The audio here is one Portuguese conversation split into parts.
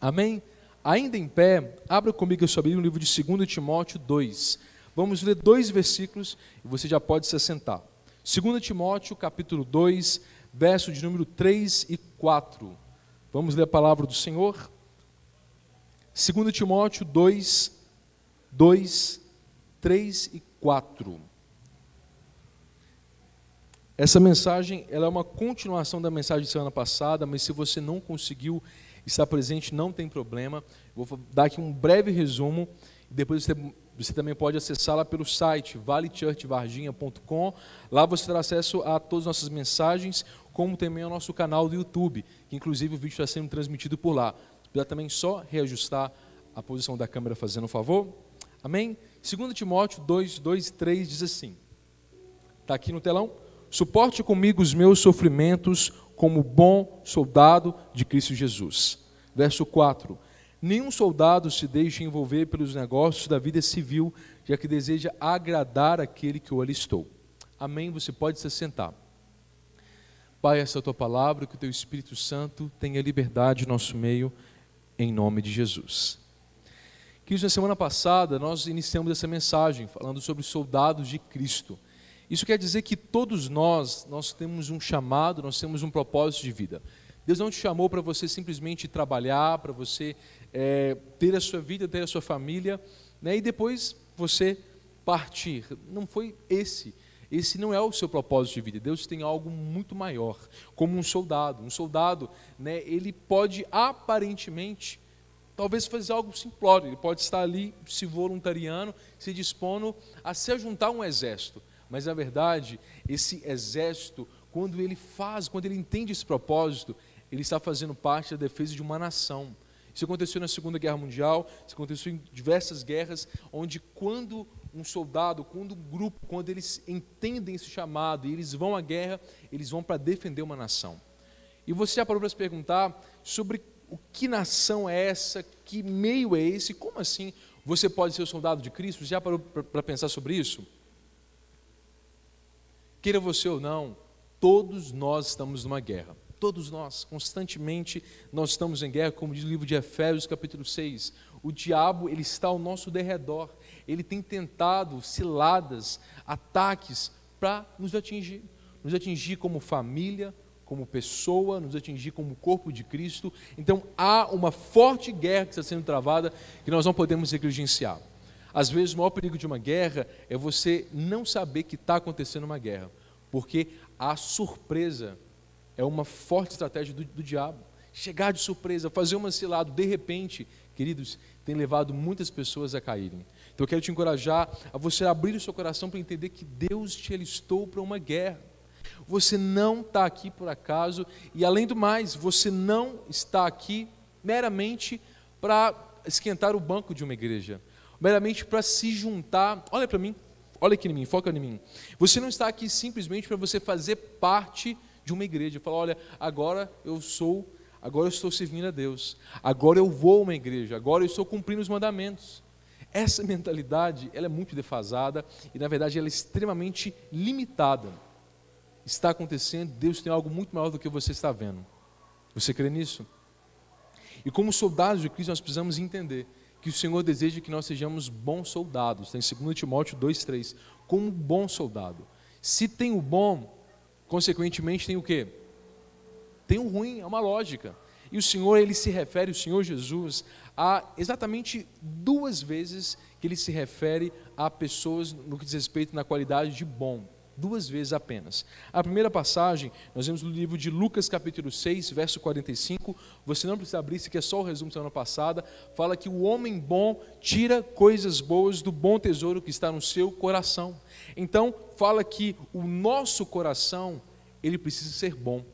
Amém? Ainda em pé, abra comigo a sua Bíblia no livro de 2 Timóteo 2. Vamos ler dois versículos e você já pode se assentar. 2 Timóteo, capítulo 2, verso de número 3 e 4. Vamos ler a palavra do Senhor? 2 Timóteo 2, 2, 3 e 4. Essa mensagem ela é uma continuação da mensagem de semana passada, mas se você não conseguiu estar presente, não tem problema. Vou dar aqui um breve resumo e depois você, você também pode acessá-la pelo site valechurchvarginha.com. Lá você terá acesso a todas as nossas mensagens, como também ao nosso canal do YouTube, que inclusive o vídeo está sendo transmitido por lá. Dá também só reajustar a posição da câmera fazendo um favor. Amém? 2 Timóteo 2, 2 3 diz assim. Está aqui no telão? Suporte comigo os meus sofrimentos como bom soldado de Cristo Jesus. Verso 4. Nenhum soldado se deixe envolver pelos negócios da vida civil, já que deseja agradar aquele que o alistou. Amém? Você pode se sentar. Pai, essa é a tua palavra, que o teu Espírito Santo tenha liberdade no nosso meio, em nome de Jesus. Que na semana passada nós iniciamos essa mensagem falando sobre soldados de Cristo. Isso quer dizer que todos nós, nós temos um chamado, nós temos um propósito de vida. Deus não te chamou para você simplesmente trabalhar, para você é, ter a sua vida, ter a sua família, né, e depois você partir. Não foi esse. Esse não é o seu propósito de vida. Deus tem algo muito maior, como um soldado. Um soldado, né, ele pode aparentemente, talvez fazer algo simplório. Ele pode estar ali se voluntariando, se dispondo a se juntar a um exército. Mas na verdade, esse exército, quando ele faz, quando ele entende esse propósito, ele está fazendo parte da defesa de uma nação. Isso aconteceu na Segunda Guerra Mundial, isso aconteceu em diversas guerras, onde quando um soldado, quando um grupo, quando eles entendem esse chamado e eles vão à guerra, eles vão para defender uma nação. E você já parou para se perguntar sobre o que nação é essa, que meio é esse, como assim você pode ser o soldado de Cristo? Você já parou para pensar sobre isso? Queira você ou não, todos nós estamos numa guerra. Todos nós, constantemente, nós estamos em guerra, como diz o livro de Efésios, capítulo 6. O diabo, ele está ao nosso derredor. Ele tem tentado ciladas, ataques para nos atingir. Nos atingir como família, como pessoa, nos atingir como corpo de Cristo. Então, há uma forte guerra que está sendo travada que nós não podemos negligenciar. Às vezes, o maior perigo de uma guerra é você não saber que está acontecendo uma guerra, porque a surpresa é uma forte estratégia do, do diabo. Chegar de surpresa, fazer uma cilada, de repente, queridos, tem levado muitas pessoas a caírem. Então eu quero te encorajar a você abrir o seu coração para entender que Deus te alistou para uma guerra. Você não está aqui por acaso, e além do mais, você não está aqui meramente para esquentar o banco de uma igreja meramente para se juntar. Olha para mim, olha aqui em mim, foca em mim. Você não está aqui simplesmente para você fazer parte de uma igreja. Falar, olha, agora eu sou, agora eu estou servindo a Deus. Agora eu vou a uma igreja. Agora eu estou cumprindo os mandamentos. Essa mentalidade, ela é muito defasada e na verdade ela é extremamente limitada. Está acontecendo, Deus tem algo muito maior do que você está vendo. Você crê nisso? E como soldados de Cristo, nós precisamos entender que o Senhor deseja que nós sejamos bons soldados. Está em 2 Timóteo 2,3. Como bom soldado. Se tem o bom, consequentemente tem o quê? Tem o ruim, é uma lógica. E o Senhor, ele se refere, o Senhor Jesus, a exatamente duas vezes que ele se refere a pessoas no que diz respeito na qualidade de bom duas vezes apenas. A primeira passagem, nós vemos no livro de Lucas, capítulo 6, verso 45. Você não precisa abrir, isso aqui é só o resumo da semana passada. Fala que o homem bom tira coisas boas do bom tesouro que está no seu coração. Então, fala que o nosso coração, ele precisa ser bom.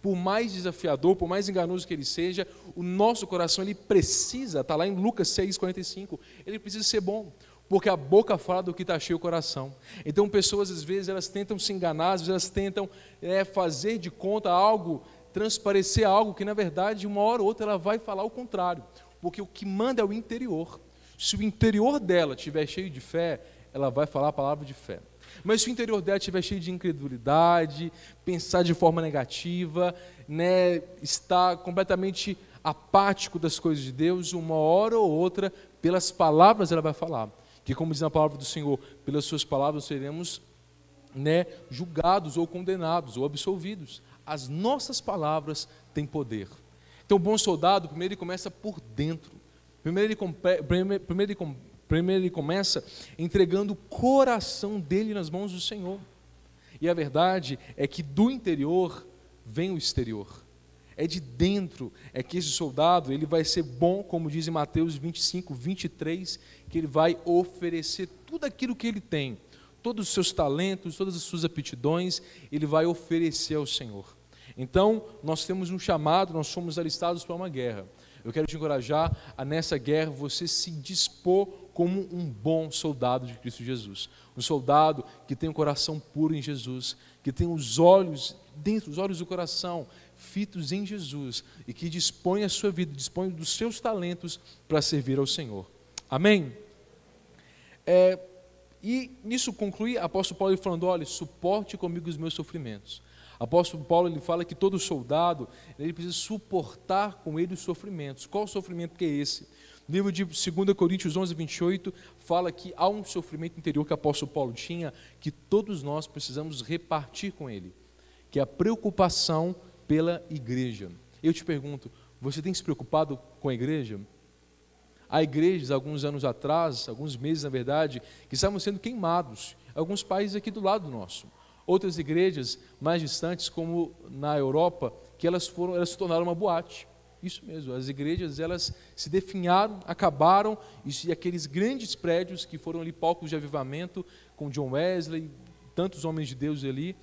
Por mais desafiador, por mais enganoso que ele seja, o nosso coração ele precisa, está lá em Lucas 6, 45, ele precisa ser bom porque a boca fala do que está cheio o coração. Então, pessoas, às vezes, elas tentam se enganar, às vezes, elas tentam é, fazer de conta algo, transparecer algo que, na verdade, uma hora ou outra, ela vai falar o contrário, porque o que manda é o interior. Se o interior dela estiver cheio de fé, ela vai falar a palavra de fé. Mas se o interior dela estiver cheio de incredulidade, pensar de forma negativa, né, estar completamente apático das coisas de Deus, uma hora ou outra, pelas palavras ela vai falar. Que, como diz na palavra do Senhor, pelas suas palavras seremos né, julgados ou condenados ou absolvidos. As nossas palavras têm poder. Então, o bom soldado, primeiro, ele começa por dentro. Primeiro, ele, primeiro, ele, primeiro ele começa entregando o coração dele nas mãos do Senhor. E a verdade é que do interior vem o exterior. É de dentro, é que esse soldado ele vai ser bom, como diz em Mateus 25, 23, que ele vai oferecer tudo aquilo que ele tem, todos os seus talentos, todas as suas aptidões, ele vai oferecer ao Senhor. Então, nós temos um chamado, nós somos alistados para uma guerra. Eu quero te encorajar a nessa guerra você se dispor como um bom soldado de Cristo Jesus. Um soldado que tem o um coração puro em Jesus, que tem os olhos, dentro dos olhos do coração, fitos em Jesus e que dispõe a sua vida, dispõe dos seus talentos para servir ao Senhor. Amém? É, e nisso conclui, apóstolo Paulo falando: olha, suporte comigo os meus sofrimentos. Apóstolo Paulo ele fala que todo soldado ele precisa suportar com ele os sofrimentos. Qual sofrimento que é esse? No livro de 2 Coríntios 11, 28, fala que há um sofrimento interior que o apóstolo Paulo tinha, que todos nós precisamos repartir com ele, que é a preocupação pela igreja. Eu te pergunto, você tem se preocupado com a igreja? Há igrejas, alguns anos atrás, alguns meses na verdade, que estavam sendo queimados, alguns países aqui do lado nosso. Outras igrejas mais distantes, como na Europa, que elas foram, elas se tornaram uma boate. Isso mesmo, as igrejas elas se definharam, acabaram, e aqueles grandes prédios que foram ali palcos de avivamento, com John Wesley, tantos homens de Deus ali,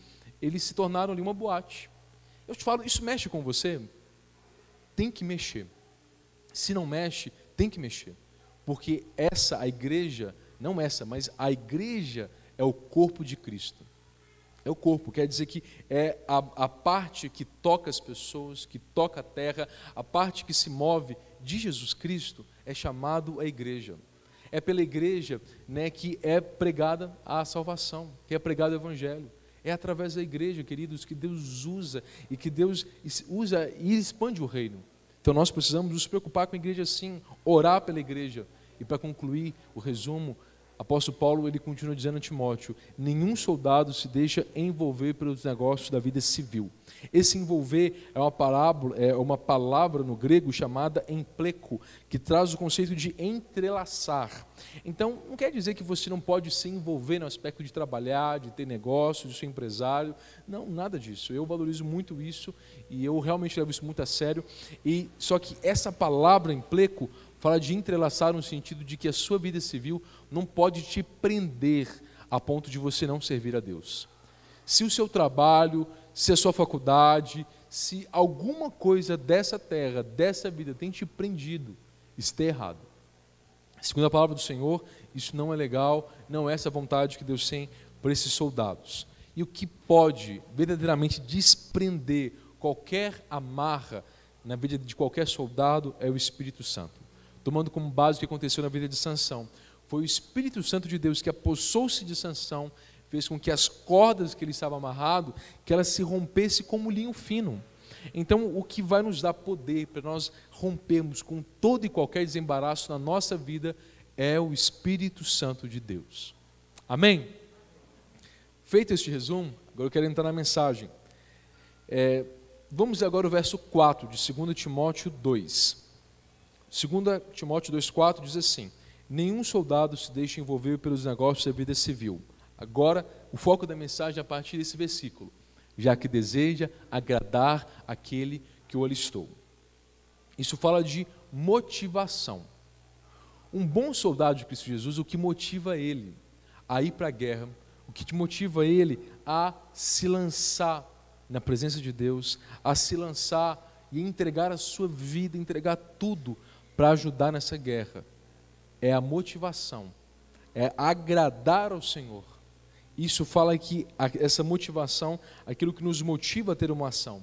eles se tornaram ali uma boate. Eu te falo, isso mexe com você? Tem que mexer. Se não mexe, tem que mexer. Porque essa, a igreja, não essa, mas a igreja é o corpo de Cristo. É o corpo, quer dizer que é a, a parte que toca as pessoas, que toca a terra, a parte que se move de Jesus Cristo é chamado a igreja. É pela igreja né, que é pregada a salvação, que é pregado o evangelho. É através da igreja, queridos, que Deus usa e que Deus usa e expande o reino. Então nós precisamos nos preocupar com a igreja sim, orar pela igreja. E para concluir o resumo, apóstolo Paulo ele continua dizendo a Timóteo: nenhum soldado se deixa envolver pelos negócios da vida civil. Esse envolver é uma parábola, é uma palavra no grego chamada empleco, que traz o conceito de entrelaçar. Então, não quer dizer que você não pode se envolver no aspecto de trabalhar, de ter negócio, de ser empresário. Não, nada disso. Eu valorizo muito isso e eu realmente levo isso muito a sério. E só que essa palavra empleco fala de entrelaçar no sentido de que a sua vida civil não pode te prender a ponto de você não servir a Deus. Se o seu trabalho, se a sua faculdade, se alguma coisa dessa terra, dessa vida tem te prendido, está errado. Segundo a palavra do Senhor, isso não é legal, não é essa vontade que Deus tem para esses soldados. E o que pode verdadeiramente desprender qualquer amarra na vida de qualquer soldado é o Espírito Santo. Tomando como base o que aconteceu na vida de Sansão. Foi o Espírito Santo de Deus que apossou-se de Sansão fez com que as cordas que ele estava amarrado, que elas se rompesse como linho fino. Então, o que vai nos dar poder para nós rompermos com todo e qualquer desembaraço na nossa vida é o Espírito Santo de Deus. Amém? Feito este resumo, agora eu quero entrar na mensagem. É, vamos agora ao verso 4 de 2 Timóteo 2. 2 Timóteo 2,4 diz assim: Nenhum soldado se deixa envolver pelos negócios da vida civil Agora, o foco da mensagem é a partir desse versículo, já que deseja agradar aquele que o alistou. Isso fala de motivação. Um bom soldado de Cristo Jesus, o que motiva ele a ir para a guerra, o que motiva ele a se lançar na presença de Deus, a se lançar e entregar a sua vida, entregar tudo para ajudar nessa guerra, é a motivação, é agradar ao Senhor isso fala que essa motivação, aquilo que nos motiva a ter uma ação.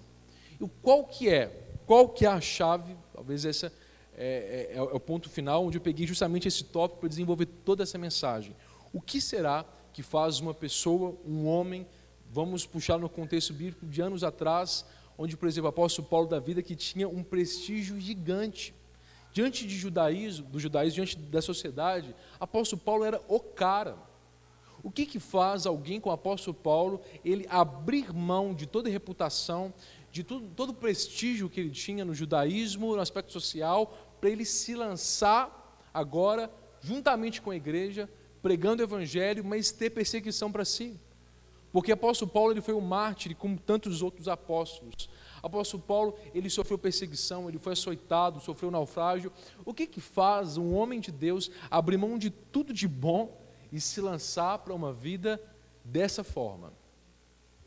E qual que é? Qual que é a chave? Talvez esse é, é, é, é o ponto final onde eu peguei justamente esse tópico para desenvolver toda essa mensagem. O que será que faz uma pessoa, um homem, vamos puxar no contexto bíblico de anos atrás, onde, por exemplo, o apóstolo Paulo da vida que tinha um prestígio gigante. Diante de judaísmo, do judaísmo, diante da sociedade, apóstolo Paulo era o cara. O que, que faz alguém com o apóstolo Paulo ele abrir mão de toda reputação, de tudo, todo o prestígio que ele tinha no judaísmo, no aspecto social, para ele se lançar agora, juntamente com a igreja, pregando o evangelho, mas ter perseguição para si? Porque apóstolo Paulo ele foi um mártir, como tantos outros apóstolos. Apóstolo Paulo ele sofreu perseguição, ele foi açoitado, sofreu naufrágio. O que, que faz um homem de Deus abrir mão de tudo de bom e se lançar para uma vida dessa forma?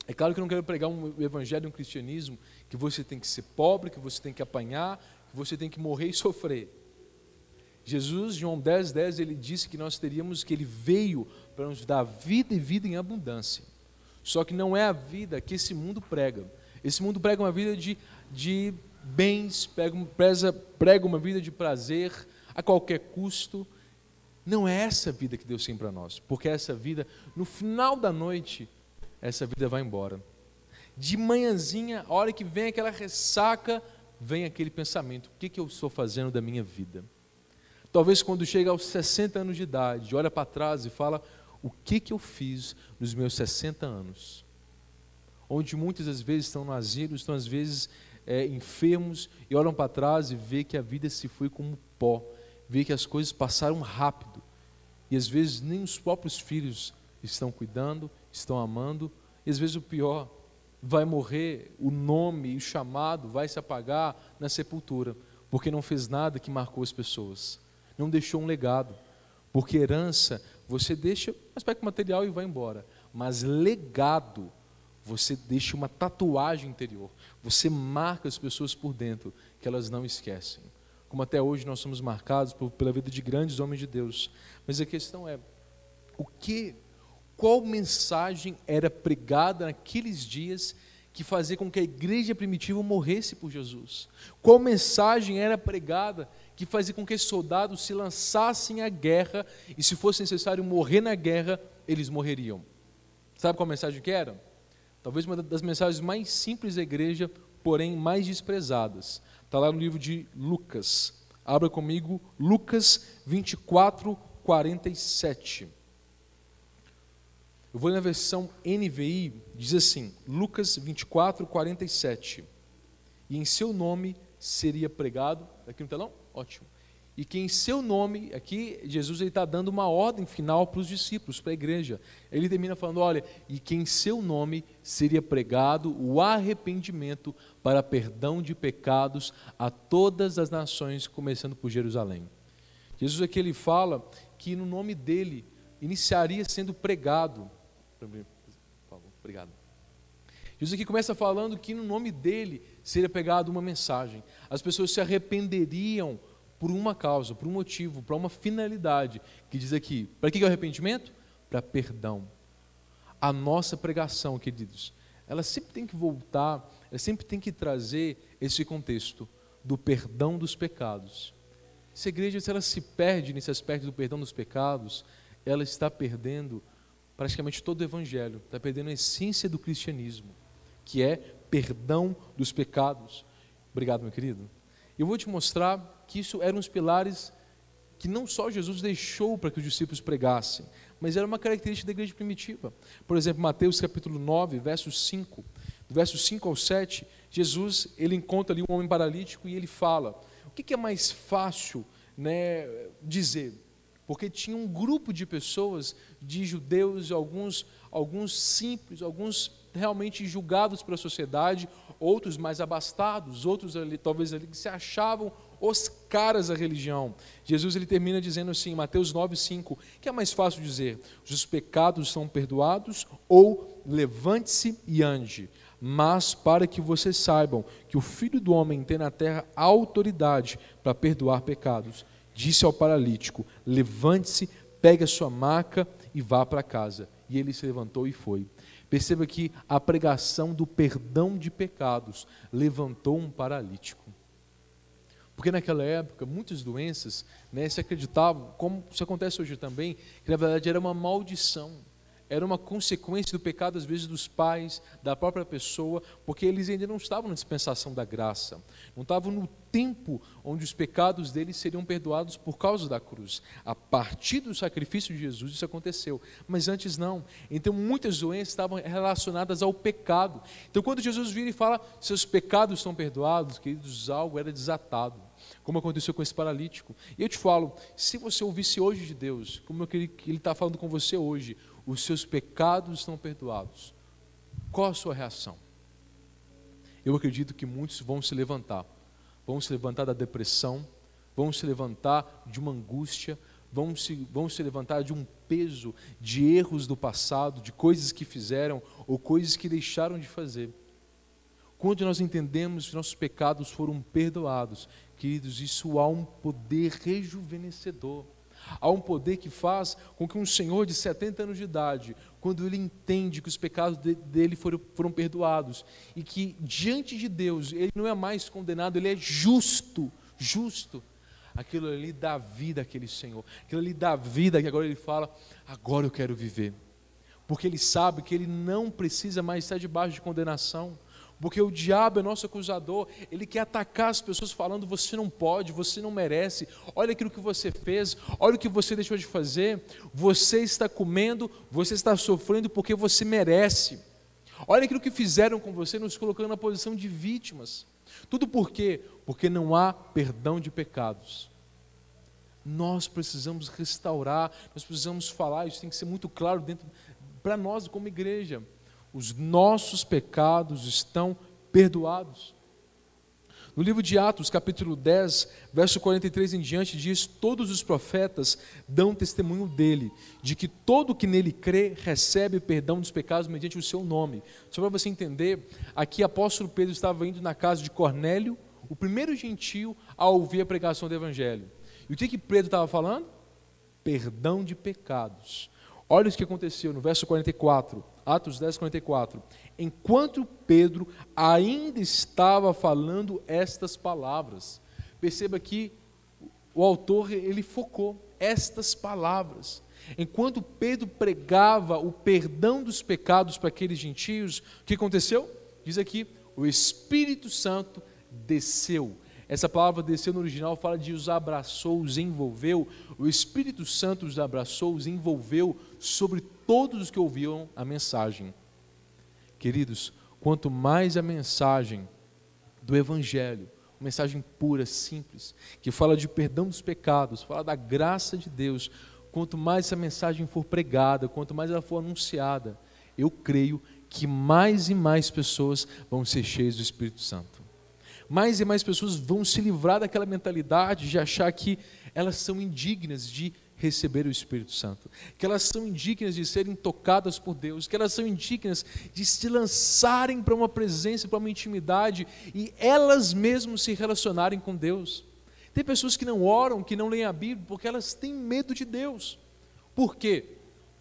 É claro que eu não quero pregar um evangelho, um cristianismo que você tem que ser pobre, que você tem que apanhar, que você tem que morrer e sofrer. Jesus, João 10, 10, ele disse que nós teríamos, que ele veio para nos dar vida e vida em abundância. Só que não é a vida que esse mundo prega. Esse mundo prega uma vida de, de bens, prega, preza, prega uma vida de prazer a qualquer custo. Não é essa vida que Deus tem para nós, porque essa vida, no final da noite, essa vida vai embora. De manhãzinha, a hora que vem aquela ressaca, vem aquele pensamento: o que, que eu estou fazendo da minha vida? Talvez quando chega aos 60 anos de idade, olha para trás e fala: o que, que eu fiz nos meus 60 anos? Onde muitas das vezes estão no asilo, estão às vezes é, enfermos e olham para trás e vê que a vida se foi como pó, vê que as coisas passaram rápido e às vezes nem os próprios filhos estão cuidando, estão amando, e às vezes o pior, vai morrer, o nome o chamado vai se apagar na sepultura, porque não fez nada que marcou as pessoas, não deixou um legado, porque herança você deixa o aspecto material e vai embora. Mas legado, você deixa uma tatuagem interior. Você marca as pessoas por dentro, que elas não esquecem. Como até hoje nós somos marcados por, pela vida de grandes homens de Deus. Mas a questão é, o que, qual mensagem era pregada naqueles dias que fazia com que a igreja primitiva morresse por Jesus? Qual mensagem era pregada que fazia com que os soldados se lançassem à guerra e, se fosse necessário morrer na guerra, eles morreriam. Sabe qual mensagem que era? Talvez uma das mensagens mais simples da igreja, porém mais desprezadas. Está lá no livro de Lucas. Abra comigo Lucas 24, 47. Eu vou na versão NVI, diz assim: Lucas 24, 47. E em seu nome seria pregado. Aqui no telão? Ótimo. E que em seu nome, aqui Jesus está dando uma ordem final para os discípulos, para a igreja. Ele termina falando: olha, e que em seu nome seria pregado o arrependimento para perdão de pecados a todas as nações, começando por Jerusalém. Jesus aqui ele fala que no nome dele iniciaria sendo pregado. Obrigado. Jesus aqui começa falando que no nome dele seria pegado uma mensagem. As pessoas se arrependeriam por uma causa, por um motivo, para uma finalidade, que diz aqui, para que é o arrependimento? Para perdão. A nossa pregação, queridos, ela sempre tem que voltar, ela sempre tem que trazer esse contexto do perdão dos pecados. Se a igreja se ela se perde nesse aspecto do perdão dos pecados, ela está perdendo praticamente todo o evangelho, está perdendo a essência do cristianismo, que é perdão dos pecados. Obrigado, meu querido. Eu vou te mostrar que isso eram os pilares que não só Jesus deixou para que os discípulos pregassem, mas era uma característica da igreja primitiva. Por exemplo, Mateus capítulo 9, verso 5. Do verso 5 ao 7, Jesus ele encontra ali um homem paralítico e ele fala: o que, é mais fácil né, dizer? Porque tinha um grupo de pessoas, de judeus, alguns, alguns simples, alguns realmente julgados pela sociedade, outros mais abastados, outros ali, talvez ali que se achavam os caras da religião. Jesus ele termina dizendo assim, em Mateus 9:5, que é mais fácil dizer: os pecados são perdoados ou levante-se e ande. Mas para que vocês saibam que o Filho do homem tem na terra autoridade para perdoar pecados, disse ao paralítico: levante-se, pegue a sua maca e vá para casa. E ele se levantou e foi. Perceba que a pregação do perdão de pecados levantou um paralítico. Porque naquela época, muitas doenças né, se acreditavam, como isso acontece hoje também, que na verdade era uma maldição. Era uma consequência do pecado, às vezes, dos pais, da própria pessoa, porque eles ainda não estavam na dispensação da graça, não estavam no tempo onde os pecados deles seriam perdoados por causa da cruz. A partir do sacrifício de Jesus, isso aconteceu, mas antes não. Então, muitas doenças estavam relacionadas ao pecado. Então, quando Jesus vira e fala, seus pecados estão perdoados, queridos, algo era desatado como aconteceu com esse paralítico. E eu te falo, se você ouvisse hoje de Deus, como ele está falando com você hoje, os seus pecados estão perdoados, qual a sua reação? Eu acredito que muitos vão se levantar, vão se levantar da depressão, vão se levantar de uma angústia, vão se, vão se levantar de um peso de erros do passado, de coisas que fizeram ou coisas que deixaram de fazer. Quando nós entendemos que nossos pecados foram perdoados, queridos, isso há um poder rejuvenescedor. Há um poder que faz com que um senhor de 70 anos de idade, quando ele entende que os pecados dele foram, foram perdoados e que diante de Deus ele não é mais condenado, ele é justo, justo. Aquilo ali dá vida àquele Senhor, aquilo ali dá vida, que agora ele fala: agora eu quero viver. Porque ele sabe que ele não precisa mais estar debaixo de condenação. Porque o diabo é nosso acusador, ele quer atacar as pessoas falando: você não pode, você não merece, olha aquilo que você fez, olha o que você deixou de fazer, você está comendo, você está sofrendo porque você merece. Olha aquilo que fizeram com você, nos colocando na posição de vítimas. Tudo por quê? Porque não há perdão de pecados. Nós precisamos restaurar, nós precisamos falar, isso tem que ser muito claro dentro para nós como igreja os nossos pecados estão perdoados. No livro de Atos, capítulo 10, verso 43 em diante, diz: Todos os profetas dão testemunho dele, de que todo que nele crê recebe perdão dos pecados mediante o seu nome. Só para você entender, aqui apóstolo Pedro estava indo na casa de Cornélio, o primeiro gentio a ouvir a pregação do evangelho. E o que, que Pedro estava falando? Perdão de pecados. Olha o que aconteceu no verso 44. Atos 10, 44. Enquanto Pedro ainda estava falando estas palavras, perceba que o autor ele focou estas palavras. Enquanto Pedro pregava o perdão dos pecados para aqueles gentios, o que aconteceu? Diz aqui: o Espírito Santo desceu. Essa palavra desceu no original fala de os abraçou, os envolveu. O Espírito Santo os abraçou, os envolveu sobre todos os que ouviam a mensagem. Queridos, quanto mais a mensagem do Evangelho, uma mensagem pura, simples, que fala de perdão dos pecados, fala da graça de Deus, quanto mais essa mensagem for pregada, quanto mais ela for anunciada, eu creio que mais e mais pessoas vão ser cheias do Espírito Santo. Mais e mais pessoas vão se livrar daquela mentalidade de achar que elas são indignas de receber o Espírito Santo, que elas são indignas de serem tocadas por Deus, que elas são indignas de se lançarem para uma presença, para uma intimidade e elas mesmas se relacionarem com Deus. Tem pessoas que não oram, que não leem a Bíblia, porque elas têm medo de Deus. Por quê?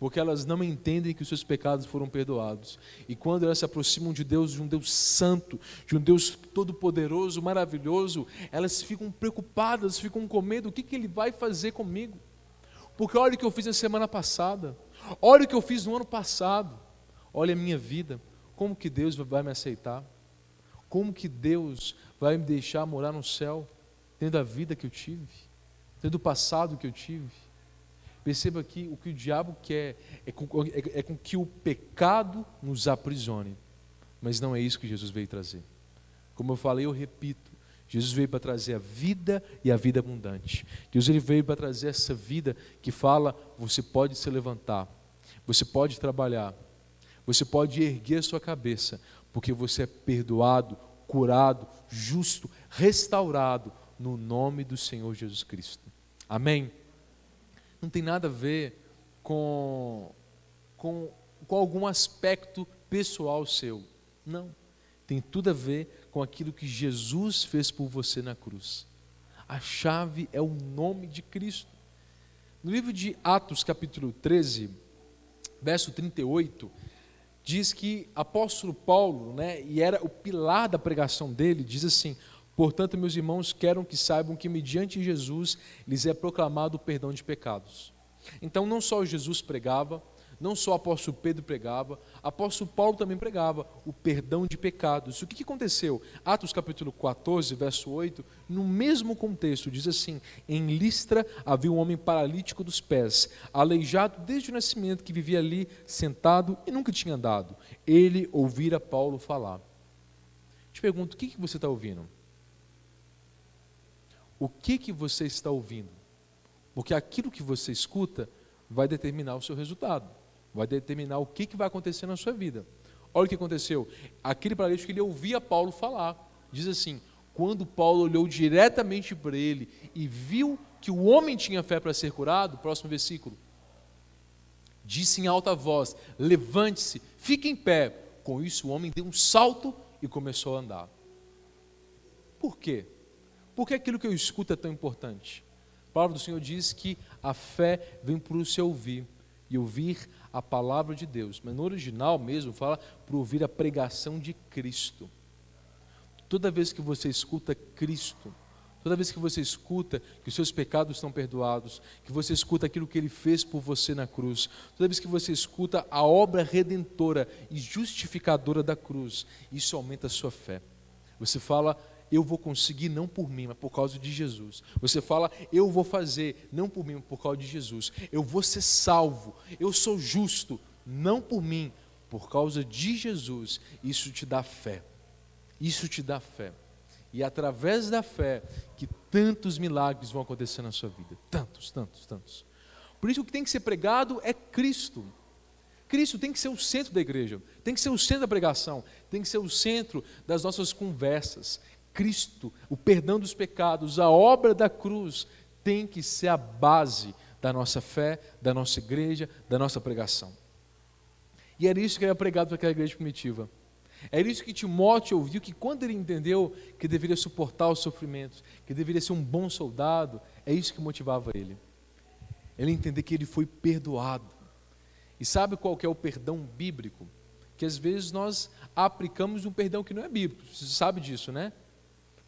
Porque elas não entendem que os seus pecados foram perdoados. E quando elas se aproximam de Deus, de um Deus santo, de um Deus todo-poderoso, maravilhoso, elas ficam preocupadas, ficam com medo: o que, que Ele vai fazer comigo? Porque olha o que eu fiz na semana passada. Olha o que eu fiz no ano passado. Olha a minha vida. Como que Deus vai me aceitar? Como que Deus vai me deixar morar no céu, tendo a vida que eu tive, tendo o passado que eu tive? Perceba que o que o diabo quer é com, é, é com que o pecado nos aprisione. Mas não é isso que Jesus veio trazer. Como eu falei, eu repito: Jesus veio para trazer a vida e a vida abundante. Jesus ele veio para trazer essa vida que fala: você pode se levantar, você pode trabalhar, você pode erguer a sua cabeça, porque você é perdoado, curado, justo, restaurado no nome do Senhor Jesus Cristo. Amém? Não tem nada a ver com, com, com algum aspecto pessoal seu. Não. Tem tudo a ver com aquilo que Jesus fez por você na cruz. A chave é o nome de Cristo. No livro de Atos, capítulo 13, verso 38, diz que apóstolo Paulo, né, e era o pilar da pregação dele, diz assim: Portanto, meus irmãos, quero que saibam que mediante Jesus lhes é proclamado o perdão de pecados. Então, não só Jesus pregava, não só o apóstolo Pedro pregava, apóstolo Paulo também pregava o perdão de pecados. O que, que aconteceu? Atos capítulo 14, verso 8, no mesmo contexto, diz assim: Em Listra havia um homem paralítico dos pés, aleijado desde o nascimento, que vivia ali sentado e nunca tinha andado. Ele ouvira Paulo falar. Te pergunto, o que, que você está ouvindo? O que, que você está ouvindo? Porque aquilo que você escuta vai determinar o seu resultado, vai determinar o que, que vai acontecer na sua vida. Olha o que aconteceu. Aquele paralítico ele ouvia Paulo falar. Diz assim: quando Paulo olhou diretamente para ele e viu que o homem tinha fé para ser curado, próximo versículo, disse em alta voz: Levante-se, fique em pé. Com isso, o homem deu um salto e começou a andar. Por quê? Por que aquilo que eu escuto é tão importante? A palavra do Senhor diz que a fé vem por o seu ouvir e ouvir a palavra de Deus. Mas no original mesmo fala para ouvir a pregação de Cristo. Toda vez que você escuta Cristo, toda vez que você escuta que os seus pecados estão perdoados, que você escuta aquilo que ele fez por você na cruz, toda vez que você escuta a obra redentora e justificadora da cruz, isso aumenta a sua fé. Você fala, eu vou conseguir não por mim, mas por causa de Jesus. Você fala, eu vou fazer não por mim, mas por causa de Jesus. Eu vou ser salvo, eu sou justo, não por mim, por causa de Jesus. Isso te dá fé. Isso te dá fé. E é através da fé que tantos milagres vão acontecer na sua vida. Tantos, tantos, tantos. Por isso o que tem que ser pregado é Cristo. Cristo tem que ser o centro da igreja, tem que ser o centro da pregação, tem que ser o centro das nossas conversas. Cristo, o perdão dos pecados, a obra da cruz, tem que ser a base da nossa fé, da nossa igreja, da nossa pregação. E era isso que era pregado para aquela igreja primitiva. Era isso que Timóteo ouviu, que quando ele entendeu que deveria suportar os sofrimentos, que deveria ser um bom soldado, é isso que motivava ele. Ele entender que ele foi perdoado. E sabe qual é o perdão bíblico? Que às vezes nós aplicamos um perdão que não é bíblico. Você sabe disso, né?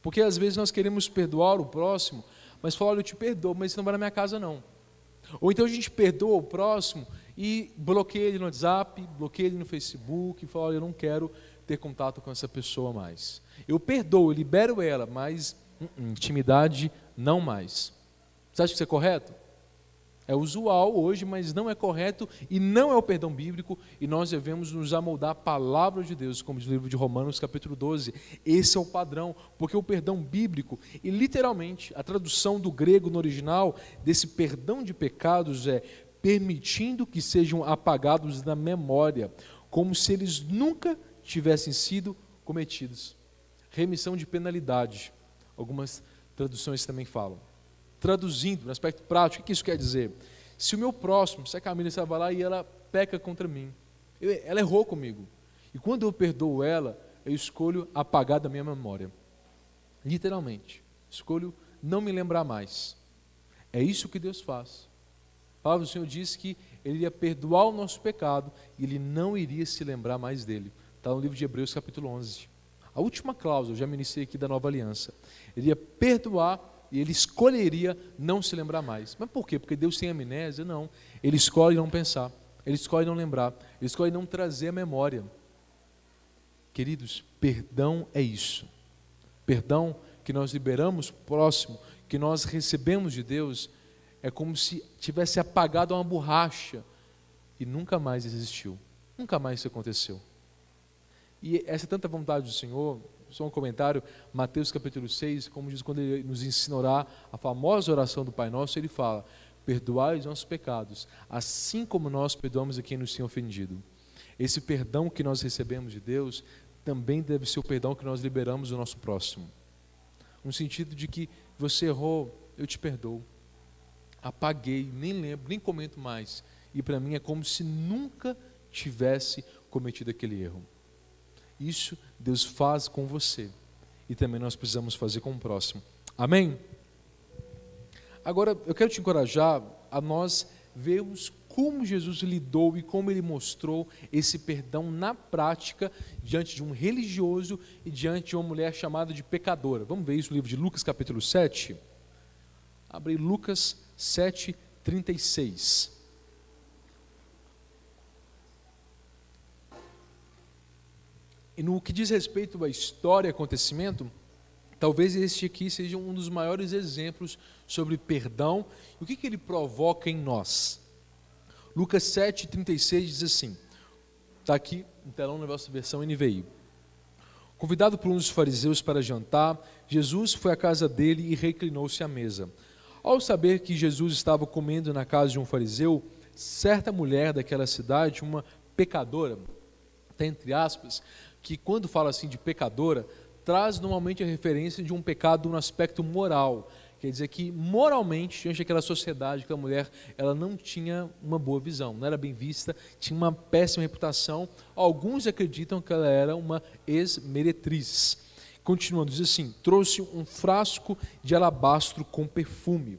Porque às vezes nós queremos perdoar o próximo, mas falar, olha, eu te perdoo, mas você não vai na minha casa não. Ou então a gente perdoa o próximo e bloqueia ele no WhatsApp, bloqueia ele no Facebook, e fala, olha, eu não quero ter contato com essa pessoa mais. Eu perdoo, eu libero ela, mas hum, hum, intimidade não mais. Você acha que isso é correto? É usual hoje, mas não é correto e não é o perdão bíblico, e nós devemos nos amoldar à palavra de Deus, como diz o livro de Romanos, capítulo 12. Esse é o padrão, porque o perdão bíblico, e literalmente a tradução do grego no original desse perdão de pecados é permitindo que sejam apagados da memória, como se eles nunca tivessem sido cometidos. Remissão de penalidade. Algumas traduções também falam traduzindo no aspecto prático, o que isso quer dizer? Se o meu próximo, se a Camila estava lá e ela peca contra mim, eu, ela errou comigo, e quando eu perdoo ela, eu escolho apagar da minha memória. Literalmente, escolho não me lembrar mais. É isso que Deus faz. A palavra do Senhor diz que Ele ia perdoar o nosso pecado e Ele não iria se lembrar mais dele. Está no livro de Hebreus, capítulo 11. A última cláusula, já me iniciei aqui da nova aliança. Ele ia perdoar e ele escolheria não se lembrar mais. Mas por quê? Porque Deus tem amnésia? Não. Ele escolhe não pensar, ele escolhe não lembrar, ele escolhe não trazer a memória. Queridos, perdão é isso. Perdão que nós liberamos próximo, que nós recebemos de Deus, é como se tivesse apagado uma borracha e nunca mais existiu. Nunca mais isso aconteceu. E essa é tanta vontade do Senhor, só um comentário, Mateus capítulo 6, como diz quando ele nos ensinará a famosa oração do Pai Nosso, ele fala: Perdoai os nossos pecados, assim como nós perdoamos a quem nos tem ofendido. Esse perdão que nós recebemos de Deus também deve ser o perdão que nós liberamos do nosso próximo. No sentido de que você errou, eu te perdoo. Apaguei, nem lembro, nem comento mais. E para mim é como se nunca tivesse cometido aquele erro. Isso Deus faz com você e também nós precisamos fazer com o próximo. Amém? Agora, eu quero te encorajar a nós vermos como Jesus lidou e como ele mostrou esse perdão na prática diante de um religioso e diante de uma mulher chamada de pecadora. Vamos ver isso no livro de Lucas, capítulo 7. Abre Lucas 7, 36. E no que diz respeito à história e acontecimento, talvez este aqui seja um dos maiores exemplos sobre perdão e o que, que ele provoca em nós. Lucas 7,36 diz assim: está aqui no telão na nossa versão NVI. Convidado por um dos fariseus para jantar, Jesus foi à casa dele e reclinou-se à mesa. Ao saber que Jesus estava comendo na casa de um fariseu, certa mulher daquela cidade, uma pecadora, entre aspas, que quando fala assim de pecadora, traz normalmente a referência de um pecado no aspecto moral. Quer dizer que moralmente, diante daquela sociedade, aquela mulher, ela não tinha uma boa visão, não era bem vista, tinha uma péssima reputação. Alguns acreditam que ela era uma ex-meretriz. Continuando, diz assim: trouxe um frasco de alabastro com perfume.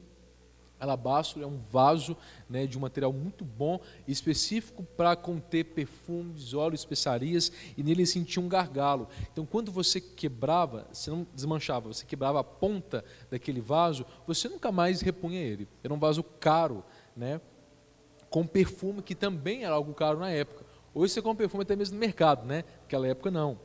Alabastro é um vaso né, de um material muito bom, específico para conter perfumes, óleos, especiarias, e nele sentia um gargalo. Então, quando você quebrava, você não desmanchava, você quebrava a ponta daquele vaso, você nunca mais repunha ele. Era um vaso caro, né, com perfume, que também era algo caro na época. Hoje você compra perfume até mesmo no mercado, né? naquela época não.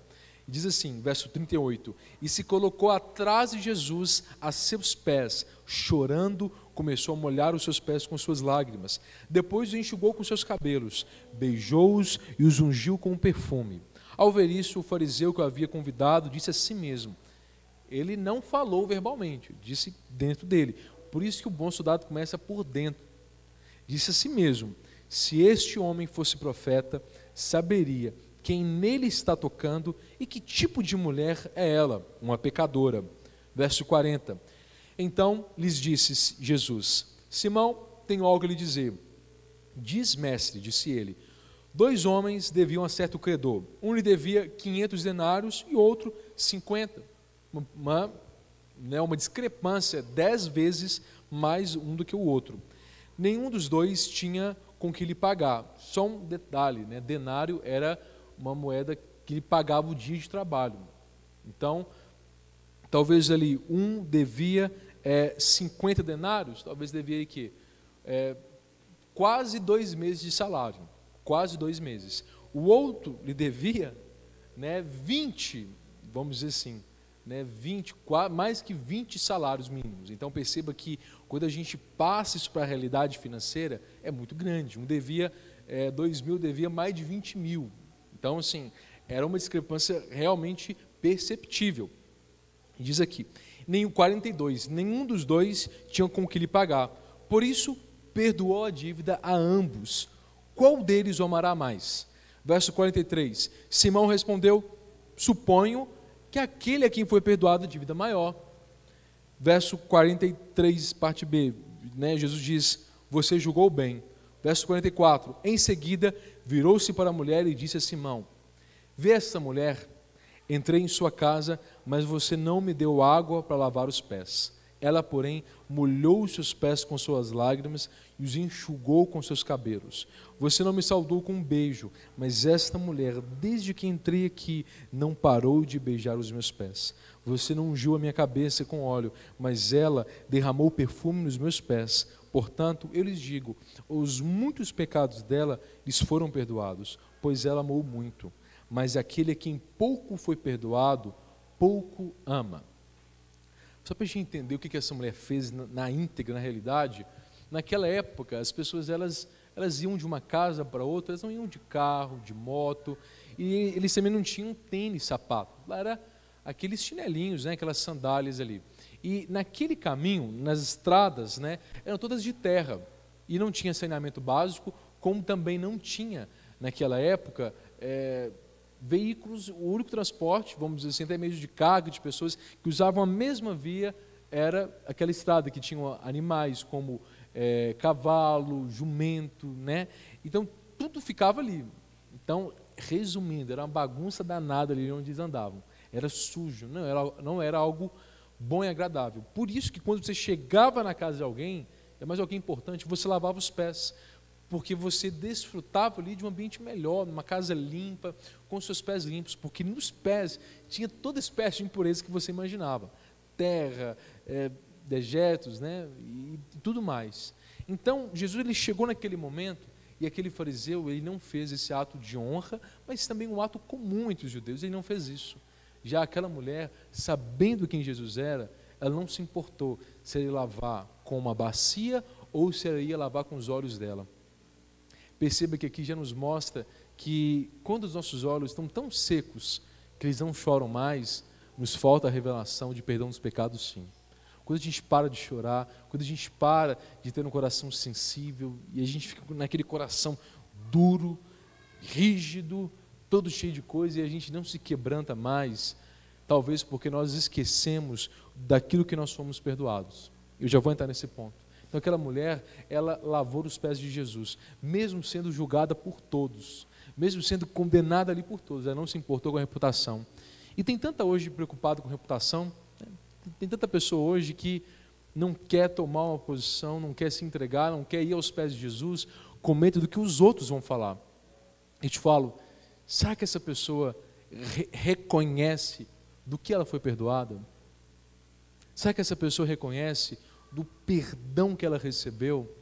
Diz assim, verso 38: E se colocou atrás de Jesus a seus pés, chorando, começou a molhar os seus pés com suas lágrimas. Depois os enxugou com seus cabelos, beijou-os e os ungiu com um perfume. Ao ver isso, o fariseu que o havia convidado disse a si mesmo: Ele não falou verbalmente, disse dentro dele. Por isso que o bom soldado começa por dentro. Disse a si mesmo: Se este homem fosse profeta, saberia quem nele está tocando e que tipo de mulher é ela, uma pecadora. Verso 40. Então lhes disse Jesus: Simão, tenho algo a lhe dizer. Diz, mestre, disse ele: Dois homens deviam a certo credor. Um lhe devia 500 denários e outro 50. Uma, né, uma discrepância dez vezes mais um do que o outro. Nenhum dos dois tinha com que lhe pagar. Só um detalhe: né, denário era uma moeda que lhe pagava o dia de trabalho. Então, talvez ali um devia é, 50 denários, talvez devia que é, quase dois meses de salário, quase dois meses. O outro lhe devia né, 20, vamos dizer assim, né, 20, mais que 20 salários mínimos. Então perceba que quando a gente passa isso para a realidade financeira, é muito grande. Um devia, é, dois mil devia mais de 20 mil. Então, assim, era uma discrepância realmente perceptível. Diz aqui, nem 42, nenhum dos dois tinha com que lhe pagar. Por isso, perdoou a dívida a ambos. Qual deles o amará mais? Verso 43. Simão respondeu: Suponho que aquele a quem foi perdoado a dívida maior. Verso 43, parte B. Né, Jesus diz: Você julgou bem. Verso 44. Em seguida, virou-se para a mulher e disse a Simão: Vê essa mulher, entrei em sua casa, mas você não me deu água para lavar os pés. Ela, porém, molhou os seus pés com suas lágrimas e os enxugou com seus cabelos. Você não me saudou com um beijo, mas esta mulher, desde que entrei aqui, não parou de beijar os meus pés. Você não ungiu a minha cabeça com óleo, mas ela derramou perfume nos meus pés. Portanto, eu lhes digo: os muitos pecados dela lhes foram perdoados, pois ela amou muito. Mas aquele a quem pouco foi perdoado, pouco ama. Só para a gente entender o que essa mulher fez na íntegra, na realidade, naquela época as pessoas elas, elas iam de uma casa para outra, elas não iam de carro, de moto, e eles também não tinham tênis, sapato. Era aqueles chinelinhos, né, aquelas sandálias ali. E naquele caminho, nas estradas, né, eram todas de terra. E não tinha saneamento básico, como também não tinha, naquela época, é, veículos, o único transporte, vamos dizer assim, até meio de carga de pessoas que usavam a mesma via, era aquela estrada que tinha animais como é, cavalo, jumento, né? Então, tudo ficava ali. Então, resumindo, era uma bagunça danada ali onde eles andavam. Era sujo, não era, não era algo bom e agradável. Por isso que quando você chegava na casa de alguém, é mais alguém importante, você lavava os pés, porque você desfrutava ali de um ambiente melhor, numa casa limpa, com seus pés limpos, porque nos pés tinha toda espécie de impureza que você imaginava, terra, é, dejetos, né, e tudo mais. Então Jesus ele chegou naquele momento E aquele fariseu, ele não fez esse ato de honra, mas também um ato comum entre os judeus, ele não fez isso. Já aquela mulher, sabendo quem Jesus era, ela não se importou se ele lavar com uma bacia ou se ela ia lavar com os olhos dela. Perceba que aqui já nos mostra que quando os nossos olhos estão tão secos que eles não choram mais, nos falta a revelação de perdão dos pecados, sim. Quando a gente para de chorar, quando a gente para de ter um coração sensível e a gente fica naquele coração duro, rígido, todo cheio de coisa e a gente não se quebranta mais, talvez porque nós esquecemos daquilo que nós fomos perdoados. Eu já vou entrar nesse ponto. Então aquela mulher, ela lavou os pés de Jesus, mesmo sendo julgada por todos, mesmo sendo condenada ali por todos, ela não se importou com a reputação. E tem tanta hoje preocupado com reputação, né? tem tanta pessoa hoje que não quer tomar uma posição, não quer se entregar, não quer ir aos pés de Jesus com medo do que os outros vão falar. E te falo, será que essa pessoa re reconhece do que ela foi perdoada? Será que essa pessoa reconhece do perdão que ela recebeu?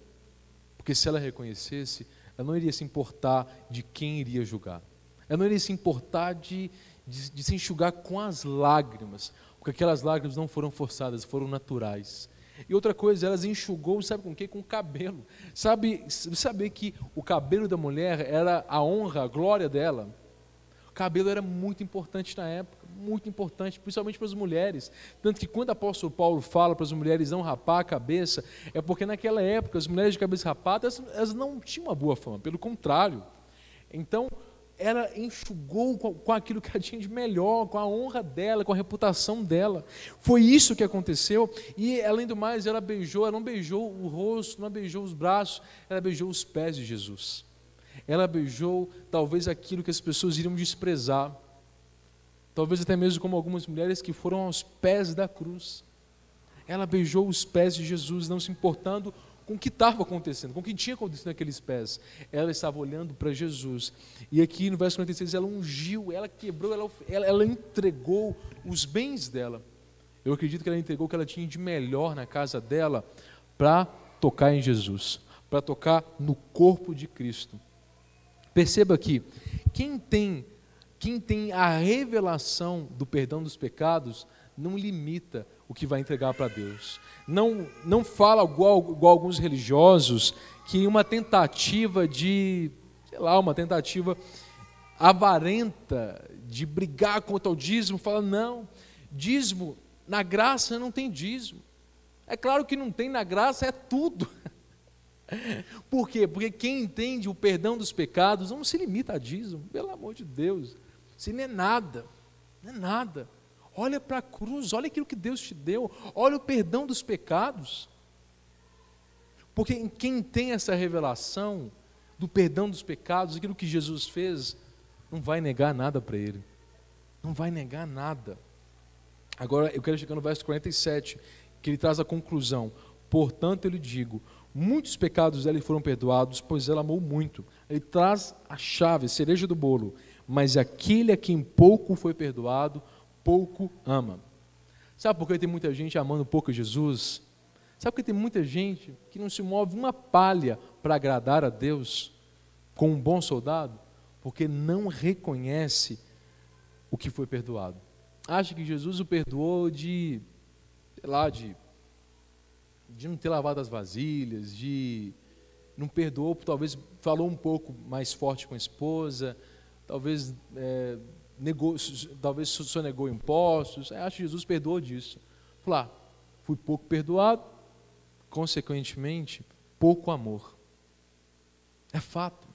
Porque se ela reconhecesse, ela não iria se importar de quem iria julgar. Ela não iria se importar de, de, de se enxugar com as lágrimas, porque aquelas lágrimas não foram forçadas, foram naturais. E outra coisa, elas enxugou, sabe com o quê? Com o cabelo. Sabe, saber que o cabelo da mulher era a honra, a glória dela. O cabelo era muito importante na época, muito importante, principalmente para as mulheres. Tanto que quando o apóstolo Paulo fala para as mulheres não rapar a cabeça, é porque naquela época as mulheres de cabeça rapada, elas, elas não tinham uma boa fama, pelo contrário. Então, ela enxugou com, com aquilo que ela tinha de melhor, com a honra dela, com a reputação dela. Foi isso que aconteceu. E, além do mais, ela beijou, ela não beijou o rosto, não beijou os braços, ela beijou os pés de Jesus. Ela beijou talvez aquilo que as pessoas iriam desprezar. Talvez até mesmo como algumas mulheres que foram aos pés da cruz. Ela beijou os pés de Jesus, não se importando com o que estava acontecendo, com o que tinha acontecido naqueles pés. Ela estava olhando para Jesus. E aqui no verso 46, ela ungiu, ela quebrou, ela, ela, ela entregou os bens dela. Eu acredito que ela entregou o que ela tinha de melhor na casa dela para tocar em Jesus, para tocar no corpo de Cristo. Perceba aqui, quem tem, quem tem a revelação do perdão dos pecados não limita o que vai entregar para Deus. Não, não fala igual, igual alguns religiosos que uma tentativa de, sei lá, uma tentativa avarenta de brigar contra o dízimo, fala, não, dízimo, na graça não tem dízimo. É claro que não tem na graça, é tudo. Por quê? Porque quem entende o perdão dos pecados não se limita a dízimo, pelo amor de Deus. Isso não é nada, não é nada. Olha para a cruz, olha aquilo que Deus te deu, olha o perdão dos pecados. Porque quem tem essa revelação do perdão dos pecados, aquilo que Jesus fez, não vai negar nada para ele. Não vai negar nada. Agora eu quero chegar no verso 47, que ele traz a conclusão. Portanto, eu lhe digo: muitos pecados dela foram perdoados, pois ela amou muito. Ele traz a chave, a cereja do bolo. Mas aquele a quem pouco foi perdoado, pouco ama. Sabe por que tem muita gente amando pouco Jesus? Sabe por que tem muita gente que não se move uma palha para agradar a Deus com um bom soldado? Porque não reconhece o que foi perdoado. Acha que Jesus o perdoou de, sei lá, de, de não ter lavado as vasilhas, de não perdoou, talvez falou um pouco mais forte com a esposa, talvez é, negou, talvez sonegou impostos. Acho que Jesus perdoou disso. Falar, ah, fui pouco perdoado, consequentemente, pouco amor. É fato.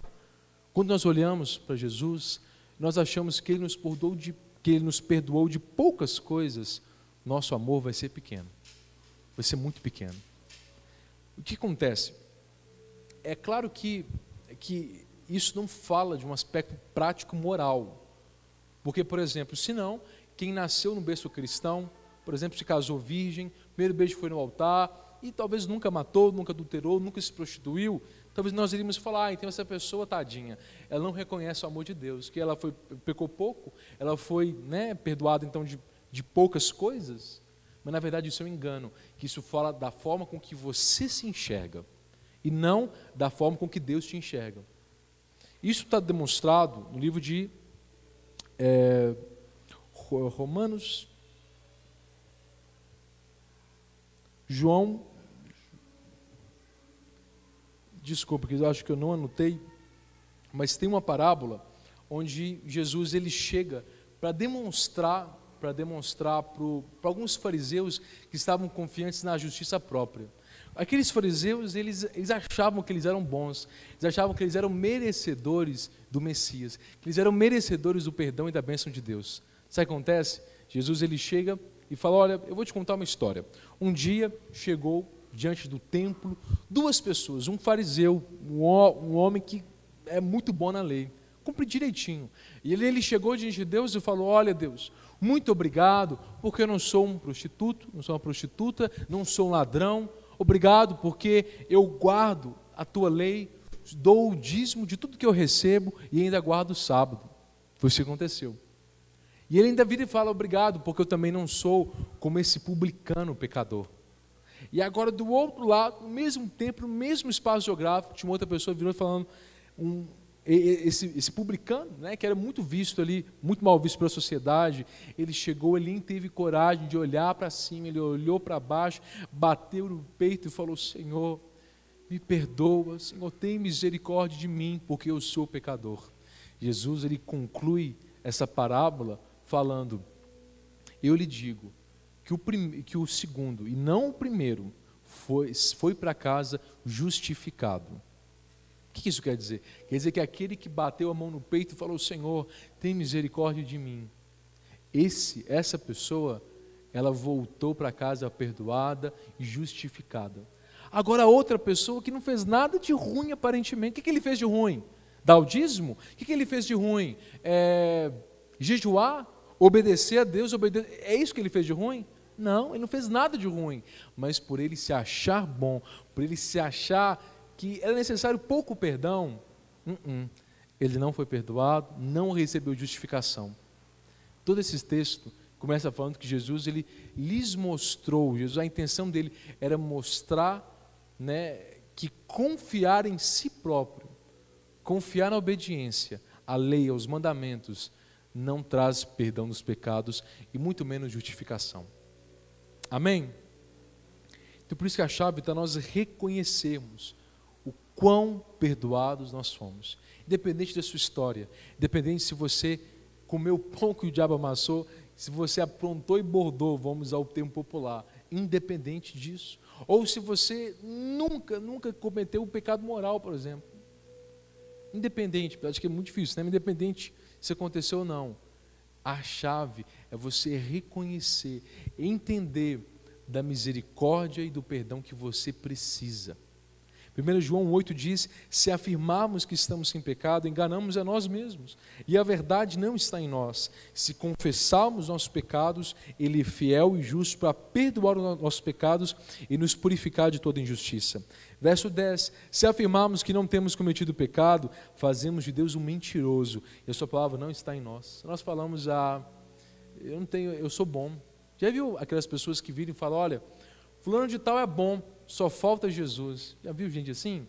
Quando nós olhamos para Jesus, nós achamos que ele nos perdoou de que ele nos perdoou de poucas coisas, nosso amor vai ser pequeno. Vai ser muito pequeno. O que acontece? É claro que que isso não fala de um aspecto prático moral. Porque, por exemplo, se não, quem nasceu no berço cristão, por exemplo, se casou virgem, primeiro beijo foi no altar, e talvez nunca matou, nunca adulterou, nunca se prostituiu, talvez nós iríamos falar, ah, então essa pessoa, tadinha, ela não reconhece o amor de Deus, que ela foi, pecou pouco, ela foi né, perdoada então de, de poucas coisas, mas na verdade isso é um engano, que isso fala da forma com que você se enxerga, e não da forma com que Deus te enxerga. Isso está demonstrado no livro de é, Romanos, João, desculpa, que eu acho que eu não anotei, mas tem uma parábola onde Jesus ele chega para demonstrar para demonstrar para alguns fariseus que estavam confiantes na justiça própria. Aqueles fariseus, eles, eles achavam que eles eram bons, eles achavam que eles eram merecedores do Messias, que eles eram merecedores do perdão e da bênção de Deus. Sabe o que acontece? Jesus ele chega e fala: Olha, eu vou te contar uma história. Um dia chegou diante do templo duas pessoas, um fariseu, um, homem que é muito bom na lei, cumpre direitinho. E ele, ele chegou diante de Deus e falou: Olha, Deus, muito obrigado, porque eu não sou um prostituto, não sou uma prostituta, não sou um ladrão. Obrigado, porque eu guardo a tua lei, dou o dízimo de tudo que eu recebo e ainda guardo o sábado. Foi isso que aconteceu. E ele ainda vira e fala: Obrigado, porque eu também não sou como esse publicano pecador. E agora, do outro lado, no mesmo tempo, no mesmo espaço geográfico, tinha uma outra pessoa virou falando: um, esse, esse, publicano, né, que era muito visto ali, muito mal visto pela sociedade, ele chegou ali e teve coragem de olhar para cima, ele olhou para baixo, bateu no peito e falou: Senhor, me perdoa, Senhor, tem misericórdia de mim, porque eu sou pecador. Jesus ele conclui essa parábola falando: Eu lhe digo que o, prim, que o segundo, e não o primeiro, foi, foi para casa justificado. O que isso quer dizer? Quer dizer que aquele que bateu a mão no peito e falou: Senhor, tem misericórdia de mim. Esse, essa pessoa, ela voltou para casa perdoada e justificada. Agora, outra pessoa que não fez nada de ruim aparentemente, o que, que ele fez de ruim? Dar o dízimo? O que, que ele fez de ruim? É, jejuar? Obedecer a Deus? Obedecer... É isso que ele fez de ruim? Não, ele não fez nada de ruim. Mas por ele se achar bom, por ele se achar que era necessário pouco perdão, uh -uh, ele não foi perdoado, não recebeu justificação. Todo esse texto começa falando que Jesus ele lhes mostrou, Jesus, a intenção dele era mostrar né, que confiar em si próprio, confiar na obediência, à lei, aos mandamentos, não traz perdão dos pecados e muito menos justificação. Amém? Então por isso que a chave está nós reconhecermos quão perdoados nós somos. Independente da sua história, independente se você comeu o pão que o diabo amassou, se você aprontou e bordou, vamos ao termo popular, independente disso. Ou se você nunca, nunca cometeu um pecado moral, por exemplo. Independente, acho que é muito difícil, né? Independente se aconteceu ou não. A chave é você reconhecer, entender da misericórdia e do perdão que você precisa. 1 João 8 diz: Se afirmarmos que estamos sem pecado, enganamos a nós mesmos, e a verdade não está em nós. Se confessarmos nossos pecados, Ele é fiel e justo para perdoar os nossos pecados e nos purificar de toda injustiça. Verso 10: Se afirmarmos que não temos cometido pecado, fazemos de Deus um mentiroso, e a Sua palavra não está em nós. Nós falamos, ah, eu não tenho, eu sou bom. Já viu aquelas pessoas que viram e falam: olha, fulano de tal é bom, só falta Jesus. Já viu gente assim?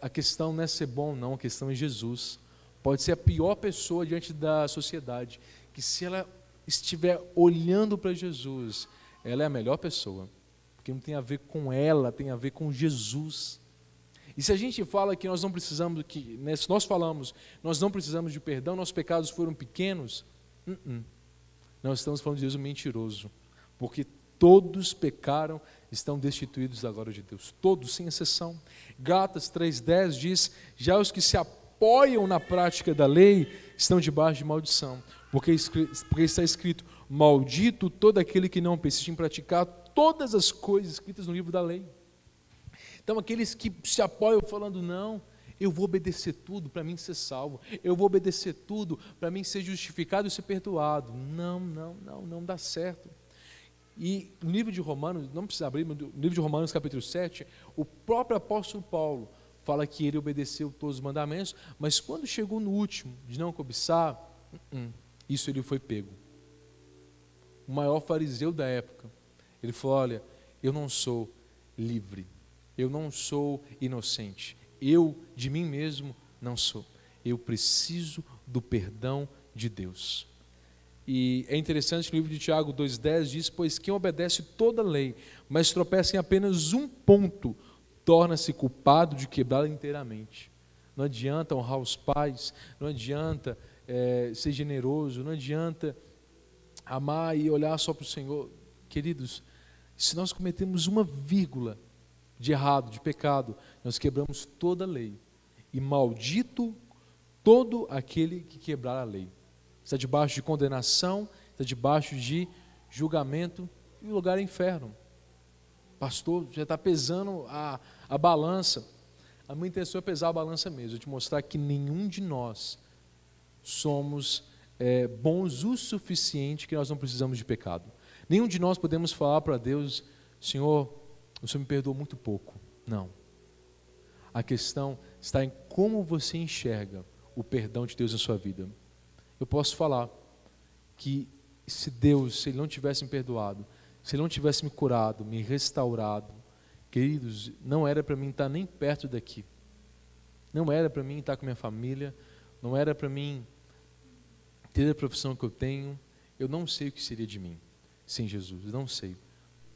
A questão não é ser bom, não, a questão é Jesus. Pode ser a pior pessoa diante da sociedade, que se ela estiver olhando para Jesus, ela é a melhor pessoa, porque não tem a ver com ela, tem a ver com Jesus. E se a gente fala que nós não precisamos, que né, se nós falamos, nós não precisamos de perdão, nossos pecados foram pequenos, uh -uh. nós estamos falando de Jesus mentiroso, porque todos pecaram estão destituídos da glória de Deus, todos, sem exceção. Gatas 3,10 diz: Já os que se apoiam na prática da lei estão debaixo de maldição, porque, porque está escrito: Maldito todo aquele que não persiste em praticar todas as coisas escritas no livro da lei. Então, aqueles que se apoiam falando, não, eu vou obedecer tudo para mim ser salvo, eu vou obedecer tudo para mim ser justificado e ser perdoado. Não, não, não, não dá certo. E no livro de Romanos, não precisa abrir, mas no livro de Romanos, capítulo 7, o próprio apóstolo Paulo fala que ele obedeceu todos os mandamentos, mas quando chegou no último, de não cobiçar, uh -uh, isso ele foi pego. O maior fariseu da época, ele falou: Olha, eu não sou livre, eu não sou inocente, eu de mim mesmo Não sou. Eu preciso do perdão de Deus. E é interessante que o livro de Tiago 2,10 diz: Pois quem obedece toda a lei, mas tropeça em apenas um ponto, torna-se culpado de quebrá-la inteiramente. Não adianta honrar os pais, não adianta é, ser generoso, não adianta amar e olhar só para o Senhor. Queridos, se nós cometemos uma vírgula de errado, de pecado, nós quebramos toda a lei. E maldito todo aquele que quebrar a lei. Está debaixo de condenação, está debaixo de julgamento e o lugar é inferno. Pastor, já está pesando a, a balança. A minha intenção é pesar a balança mesmo, é te mostrar que nenhum de nós somos é, bons o suficiente que nós não precisamos de pecado. Nenhum de nós podemos falar para Deus, Senhor, o Senhor me perdoou muito pouco. Não. A questão está em como você enxerga o perdão de Deus na sua vida. Eu posso falar que se Deus, se Ele não tivesse me perdoado, se Ele não tivesse me curado, me restaurado, queridos, não era para mim estar nem perto daqui. Não era para mim estar com minha família, não era para mim ter a profissão que eu tenho. Eu não sei o que seria de mim sem Jesus, não sei.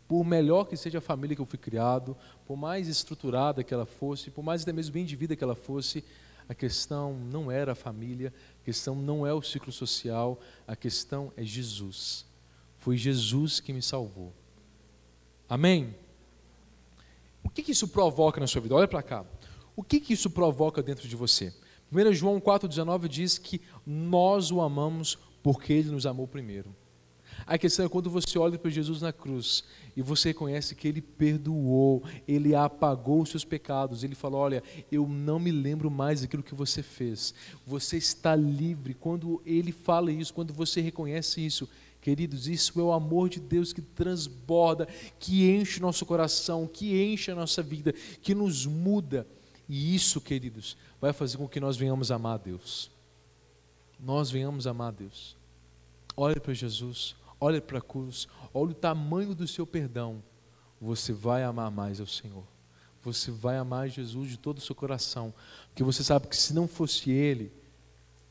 Por melhor que seja a família que eu fui criado, por mais estruturada que ela fosse, por mais até mesmo bem de vida que ela fosse, a questão não era a família, a questão não é o ciclo social, a questão é Jesus. Foi Jesus que me salvou. Amém? O que, que isso provoca na sua vida? Olha para cá. O que, que isso provoca dentro de você? 1 João 4,19 diz que nós o amamos porque ele nos amou primeiro. A questão é quando você olha para Jesus na cruz e você reconhece que Ele perdoou, Ele apagou os seus pecados. Ele falou: Olha, eu não me lembro mais daquilo que você fez. Você está livre. Quando Ele fala isso, quando você reconhece isso, queridos, isso é o amor de Deus que transborda, que enche nosso coração, que enche a nossa vida, que nos muda. E isso, queridos, vai fazer com que nós venhamos amar a Deus. Nós venhamos amar a Deus. Olhe para Jesus olha para a cruz, olha o tamanho do seu perdão, você vai amar mais ao Senhor. Você vai amar Jesus de todo o seu coração, porque você sabe que se não fosse Ele,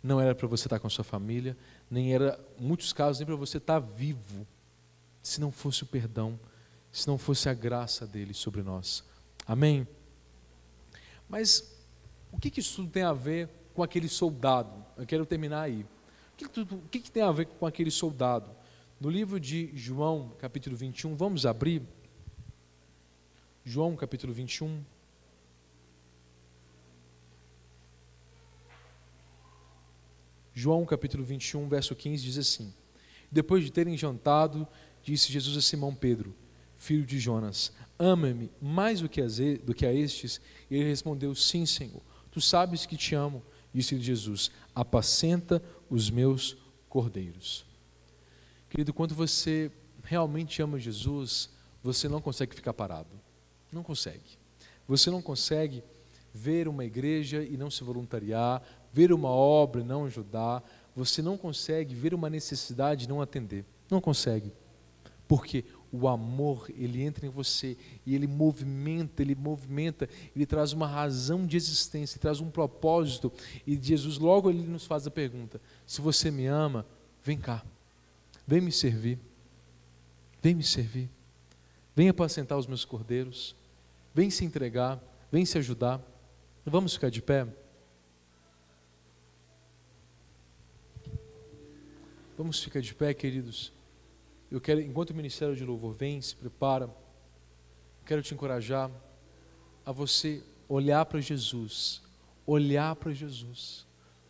não era para você estar com a sua família, nem era, em muitos casos, nem para você estar vivo, se não fosse o perdão, se não fosse a graça dele sobre nós. Amém? Mas o que, que isso tudo tem a ver com aquele soldado? Eu quero terminar aí. O que, que, tudo, o que, que tem a ver com aquele soldado? No livro de João, capítulo 21, vamos abrir. João, capítulo 21. João, capítulo 21, verso 15 diz assim: Depois de terem jantado, disse Jesus a Simão Pedro, filho de Jonas: Ama-me mais do que, a, estes? E ele respondeu: Sim, Senhor. Tu sabes que te amo. Disse-lhe Jesus: Apacenta os meus cordeiros. Querido, quando você realmente ama Jesus, você não consegue ficar parado. Não consegue. Você não consegue ver uma igreja e não se voluntariar, ver uma obra e não ajudar. Você não consegue ver uma necessidade e não atender. Não consegue. Porque o amor, ele entra em você e ele movimenta, ele movimenta, ele traz uma razão de existência, ele traz um propósito. E Jesus logo ele nos faz a pergunta: se você me ama, vem cá. Vem me servir. Vem me servir. Vem apacentar os meus cordeiros. Vem se entregar. Vem se ajudar. Vamos ficar de pé? Vamos ficar de pé, queridos. Eu quero, enquanto o ministério de louvor vem, se prepara, quero te encorajar a você olhar para Jesus. Olhar para Jesus.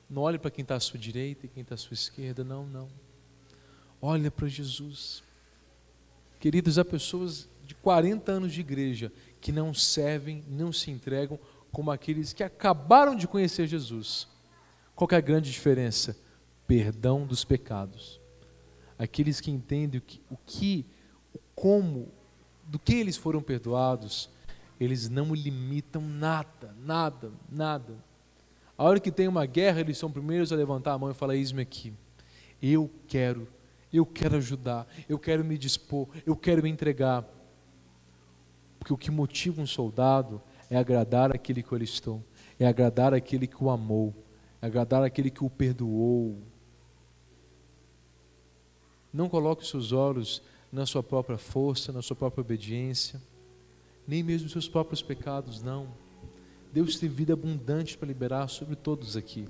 Não olhe para quem está à sua direita e quem está à sua esquerda. Não, não. Olha para Jesus. Queridos, há pessoas de 40 anos de igreja que não servem, não se entregam como aqueles que acabaram de conhecer Jesus. Qual é a grande diferença? Perdão dos pecados. Aqueles que entendem o que, o que, o como, do que eles foram perdoados, eles não limitam nada, nada, nada. A hora que tem uma guerra, eles são primeiros a levantar a mão e falar: Eis-me aqui, eu quero eu quero ajudar, eu quero me dispor, eu quero me entregar. Porque o que motiva um soldado é agradar aquele que eu estou, é agradar aquele que o amou, é agradar aquele que o perdoou. Não coloque os seus olhos na sua própria força, na sua própria obediência, nem mesmo seus próprios pecados, não. Deus tem vida abundante para liberar sobre todos aqui,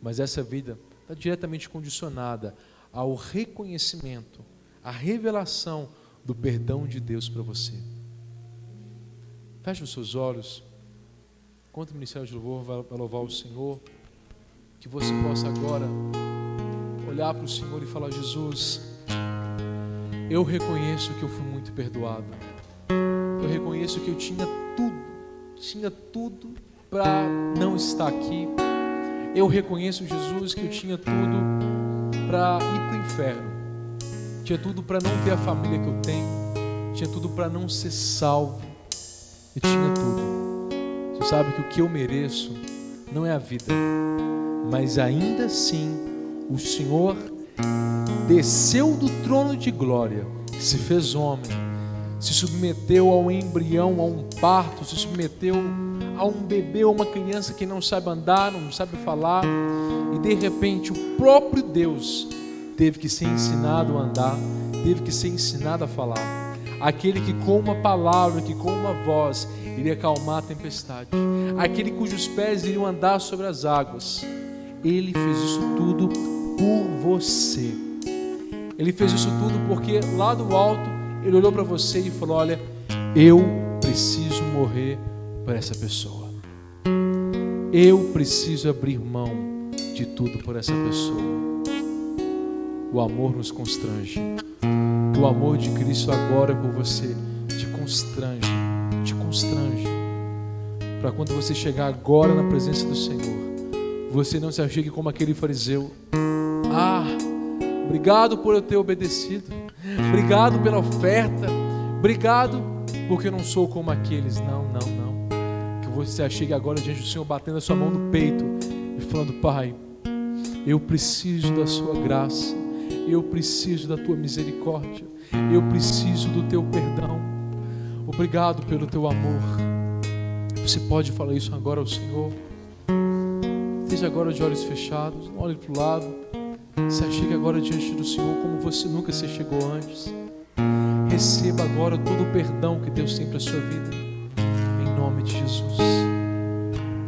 mas essa vida está diretamente condicionada ao reconhecimento, à revelação do perdão de Deus para você. Feche os seus olhos, enquanto o Ministério de Louvor vai louvar o Senhor, que você possa agora olhar para o Senhor e falar: Jesus, eu reconheço que eu fui muito perdoado, eu reconheço que eu tinha tudo, tinha tudo para não estar aqui. Eu reconheço, Jesus, que eu tinha tudo para ir inferno, tinha tudo para não ter a família que eu tenho, tinha tudo para não ser salvo, e tinha tudo. Você sabe que o que eu mereço não é a vida, mas ainda assim o Senhor desceu do trono de glória, se fez homem, se submeteu ao embrião, a um parto, se submeteu a um bebê ou uma criança que não sabe andar, não sabe falar, e de repente o próprio Deus teve que ser ensinado a andar, teve que ser ensinado a falar. Aquele que com uma palavra, que com uma voz iria acalmar a tempestade, aquele cujos pés iriam andar sobre as águas, ele fez isso tudo por você. Ele fez isso tudo porque lá do alto ele olhou para você e falou: Olha, eu preciso morrer por essa pessoa. Eu preciso abrir mão de tudo por essa pessoa. O amor nos constrange. O amor de Cristo agora por você te constrange, te constrange. Para quando você chegar agora na presença do Senhor, você não se achegue como aquele fariseu. Ah, obrigado por eu ter obedecido. Obrigado pela oferta. Obrigado porque eu não sou como aqueles. Não, não, não. Que você chegue agora diante do Senhor, batendo a sua mão no peito e falando: Pai, eu preciso da Sua graça. Eu preciso da Tua misericórdia. Eu preciso do Teu perdão. Obrigado pelo Teu amor. Você pode falar isso agora ao Senhor. Esteja agora de olhos fechados, não olhe para o lado. Se achegue agora diante do Senhor como você nunca se chegou antes. Receba agora todo o perdão que Deus tem para a sua vida. Em nome de Jesus.